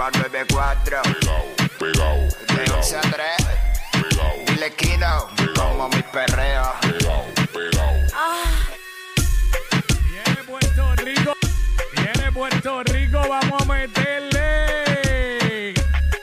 nueva 94. Pegao, pegao, De pegao, 11 a 3. pegao, Dile Kino, como mi perreo. pegao, pegao. Viene Puerto Rico. Viene Puerto Rico. Vamos a meterle.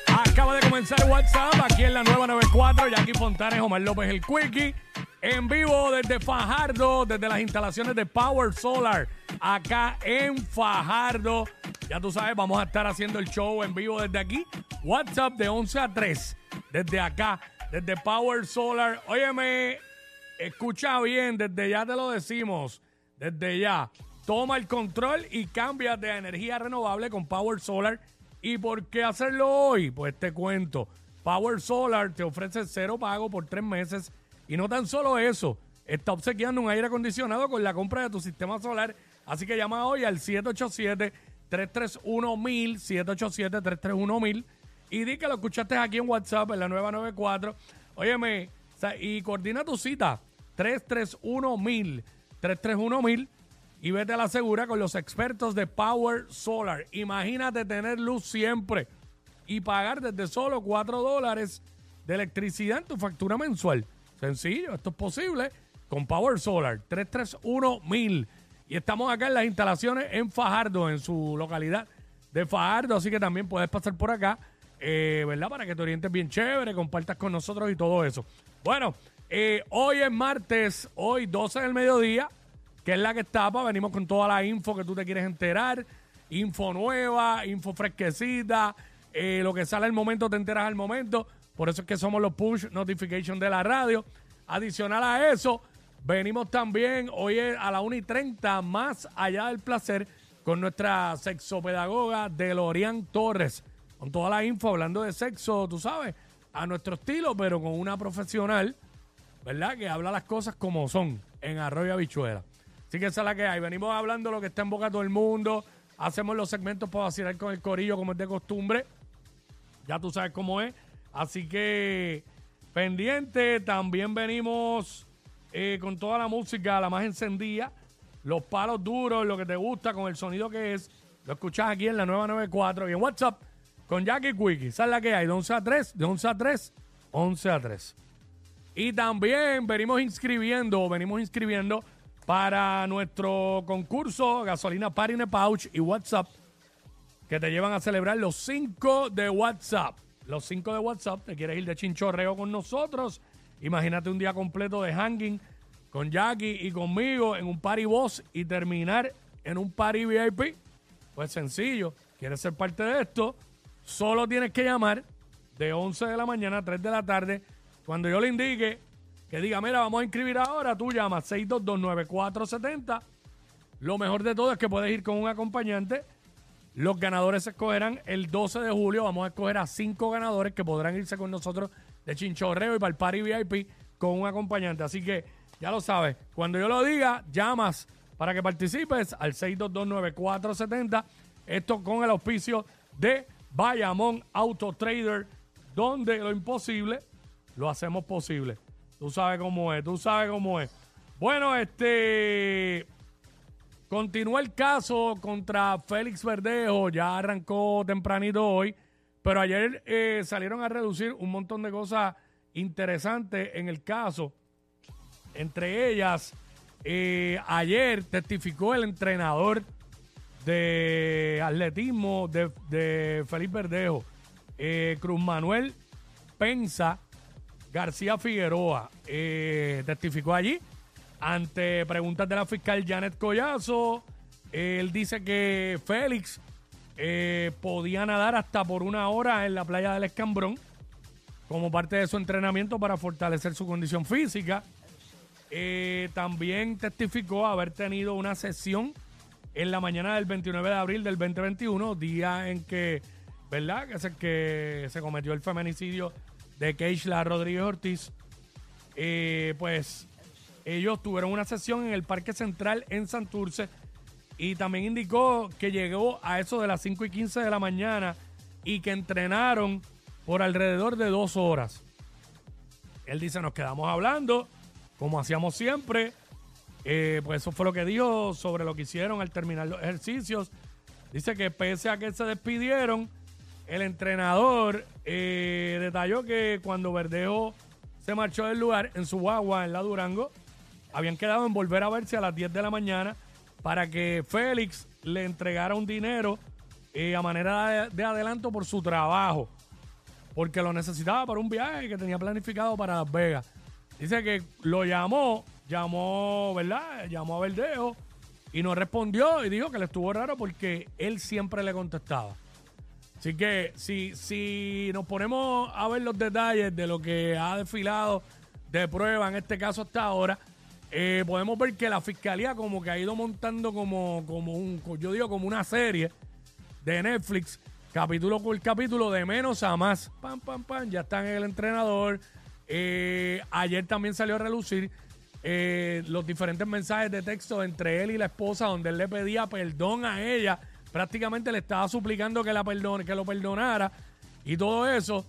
Acaba de comenzar WhatsApp aquí en la nueva 94. Jackie Fontanes, Omar López, el Quickie. En vivo desde Fajardo, desde las instalaciones de Power Solar. Acá en Fajardo. Ya tú sabes, vamos a estar haciendo el show en vivo desde aquí. WhatsApp de 11 a 3. Desde acá, desde Power Solar. Óyeme, Escucha bien, desde ya te lo decimos, desde ya. Toma el control y cambia de energía renovable con Power Solar. ¿Y por qué hacerlo hoy? Pues te cuento. Power Solar te ofrece cero pago por tres meses. Y no tan solo eso, está obsequiando un aire acondicionado con la compra de tu sistema solar. Así que llama hoy al 787-331-1000, 787-331-1000 y di que lo escuchaste aquí en WhatsApp en la nueva 94. Óyeme, y coordina tu cita 331-1000, 331-1000 y vete a la segura con los expertos de Power Solar. Imagínate tener luz siempre y pagar desde solo 4 dólares de electricidad en tu factura mensual. Sencillo, esto es posible con Power Solar 331-1000. Y estamos acá en las instalaciones en Fajardo, en su localidad de Fajardo, así que también puedes pasar por acá, eh, ¿verdad? Para que te orientes bien chévere, compartas con nosotros y todo eso. Bueno, eh, hoy es martes, hoy 12 del mediodía, que es la que estaba, venimos con toda la info que tú te quieres enterar, info nueva, info fresquecita, eh, lo que sale al momento te enteras al momento, por eso es que somos los push notification de la radio. Adicional a eso, venimos también hoy a la 1 y 30 más allá del placer con nuestra sexopedagoga Delorian Torres, con toda la info hablando de sexo, tú sabes, a nuestro estilo, pero con una profesional, ¿verdad? Que habla las cosas como son en Arroyo Habichuela. Así que esa es la que hay. Venimos hablando lo que está en boca todo el mundo. Hacemos los segmentos para vacilar con el corillo como es de costumbre. Ya tú sabes cómo es. Así que pendiente, también venimos eh, con toda la música, la más encendida, los palos duros, lo que te gusta, con el sonido que es. Lo escuchas aquí en la nueva 94 y en WhatsApp con Jackie Quickie. ¿Sabes la que hay? De 11 a 3, de 11 a 3, 11 a 3. Y también venimos inscribiendo, venimos inscribiendo para nuestro concurso Gasolina Party in a Pouch y WhatsApp que te llevan a celebrar los 5 de WhatsApp. Los 5 de WhatsApp, te quieres ir de chinchorreo con nosotros. Imagínate un día completo de hanging con Jackie y conmigo en un party boss y terminar en un party VIP. Pues sencillo, quieres ser parte de esto, solo tienes que llamar de 11 de la mañana a 3 de la tarde. Cuando yo le indique que diga, mira, vamos a inscribir ahora, tú llamas 6229470. Lo mejor de todo es que puedes ir con un acompañante. Los ganadores se escogerán el 12 de julio. Vamos a escoger a cinco ganadores que podrán irse con nosotros de chinchorreo y para el party VIP con un acompañante. Así que ya lo sabes. Cuando yo lo diga, llamas para que participes al 6229470. Esto con el auspicio de Bayamón Auto Trader, donde lo imposible lo hacemos posible. Tú sabes cómo es, tú sabes cómo es. Bueno, este. Continúa el caso contra Félix Verdejo, ya arrancó tempranito hoy, pero ayer eh, salieron a reducir un montón de cosas interesantes en el caso. Entre ellas, eh, ayer testificó el entrenador de atletismo de, de Félix Verdejo, eh, Cruz Manuel Pensa García Figueroa, testificó allí ante preguntas de la fiscal Janet Collazo. Él dice que Félix eh, podía nadar hasta por una hora en la playa del Escambrón como parte de su entrenamiento para fortalecer su condición física. Eh, también testificó haber tenido una sesión en la mañana del 29 de abril del 2021, día en que, ¿verdad? Que es el que se cometió el feminicidio de Keishla Rodríguez Ortiz. Eh, pues ellos tuvieron una sesión en el Parque Central en Santurce y también indicó que llegó a eso de las 5 y 15 de la mañana y que entrenaron por alrededor de dos horas. Él dice, nos quedamos hablando, como hacíamos siempre. Eh, pues eso fue lo que dijo sobre lo que hicieron al terminar los ejercicios. Dice que pese a que se despidieron, el entrenador eh, detalló que cuando Verdejo se marchó del lugar en su guagua en la Durango, habían quedado en volver a verse a las 10 de la mañana para que Félix le entregara un dinero eh, a manera de, de adelanto por su trabajo, porque lo necesitaba para un viaje que tenía planificado para Las Vegas. Dice que lo llamó, llamó, ¿verdad? Llamó a Verdejo y no respondió y dijo que le estuvo raro porque él siempre le contestaba. Así que si, si nos ponemos a ver los detalles de lo que ha desfilado de prueba, en este caso hasta ahora, eh, podemos ver que la fiscalía como que ha ido montando como, como un, yo digo, como una serie de Netflix, capítulo por capítulo, de menos a más. Pam, pam, pam, ya está en el entrenador. Eh, ayer también salió a relucir eh, los diferentes mensajes de texto entre él y la esposa, donde él le pedía perdón a ella. Prácticamente le estaba suplicando que, la perdone, que lo perdonara y todo eso.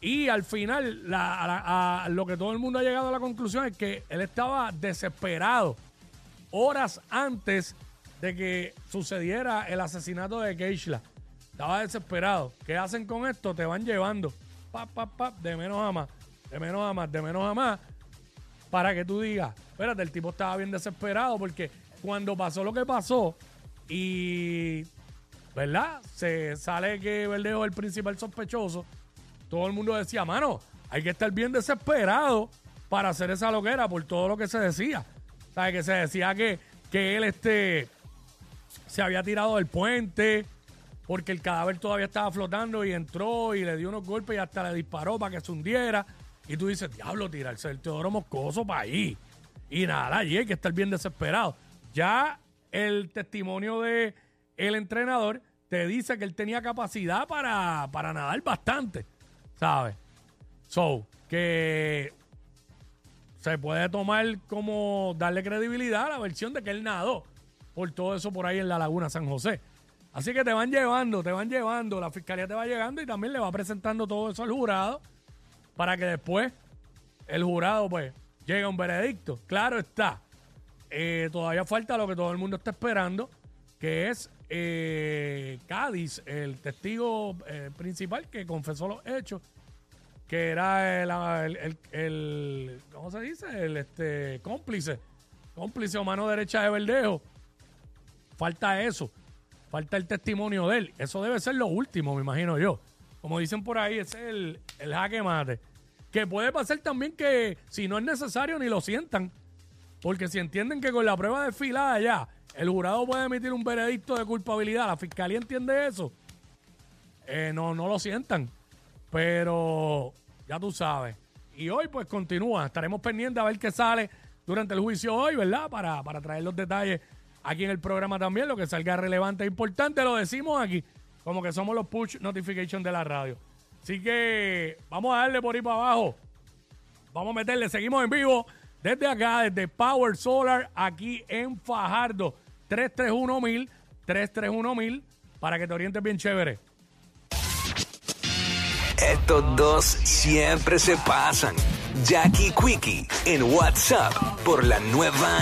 Y al final, a lo que todo el mundo ha llegado a la conclusión es que él estaba desesperado horas antes de que sucediera el asesinato de Keishla. Estaba desesperado. ¿Qué hacen con esto? Te van llevando. Pa, de menos a más. De menos a más, de menos a más. Para que tú digas, espérate, el tipo estaba bien desesperado porque cuando pasó lo que pasó y, ¿verdad? Se sale que Verdejo es el principal sospechoso. Todo el mundo decía, mano, hay que estar bien desesperado para hacer esa loquera por todo lo que se decía. ¿Sabes? Que se decía que, que él este, se había tirado del puente porque el cadáver todavía estaba flotando y entró y le dio unos golpes y hasta le disparó para que se hundiera. Y tú dices, diablo, tirarse el Teodoro Moscoso para ahí. Y nada, allí hay que estar bien desesperado. Ya el testimonio de el entrenador te dice que él tenía capacidad para, para nadar bastante, ¿sabes? So, que se puede tomar como darle credibilidad a la versión de que él nadó por todo eso por ahí en la laguna San José. Así que te van llevando, te van llevando, la fiscalía te va llegando y también le va presentando todo eso al jurado para que después el jurado pues llegue a un veredicto. Claro está, eh, todavía falta lo que todo el mundo está esperando, que es eh, Cádiz, el testigo eh, principal que confesó los hechos, que era el, el- el- ¿cómo se dice? El este cómplice, cómplice o mano derecha de Verdejo. Falta eso, falta el testimonio de él. Eso debe ser lo último, me imagino yo. Como dicen por ahí, ese es el, el jaque mate. Que puede pasar también que si no es necesario ni lo sientan. Porque si entienden que con la prueba desfilada ya, el jurado puede emitir un veredicto de culpabilidad, la fiscalía entiende eso, eh, no, no lo sientan. Pero ya tú sabes. Y hoy pues continúa, estaremos pendientes a ver qué sale durante el juicio hoy, ¿verdad? Para, para traer los detalles aquí en el programa también, lo que salga relevante e importante, lo decimos aquí, como que somos los push notification de la radio. Así que vamos a darle por ahí para abajo. Vamos a meterle, seguimos en vivo desde acá, desde Power Solar, aquí en Fajardo. 331 331 para que te orientes bien chévere. Estos dos siempre se pasan. Jackie Quickie en WhatsApp por la nueva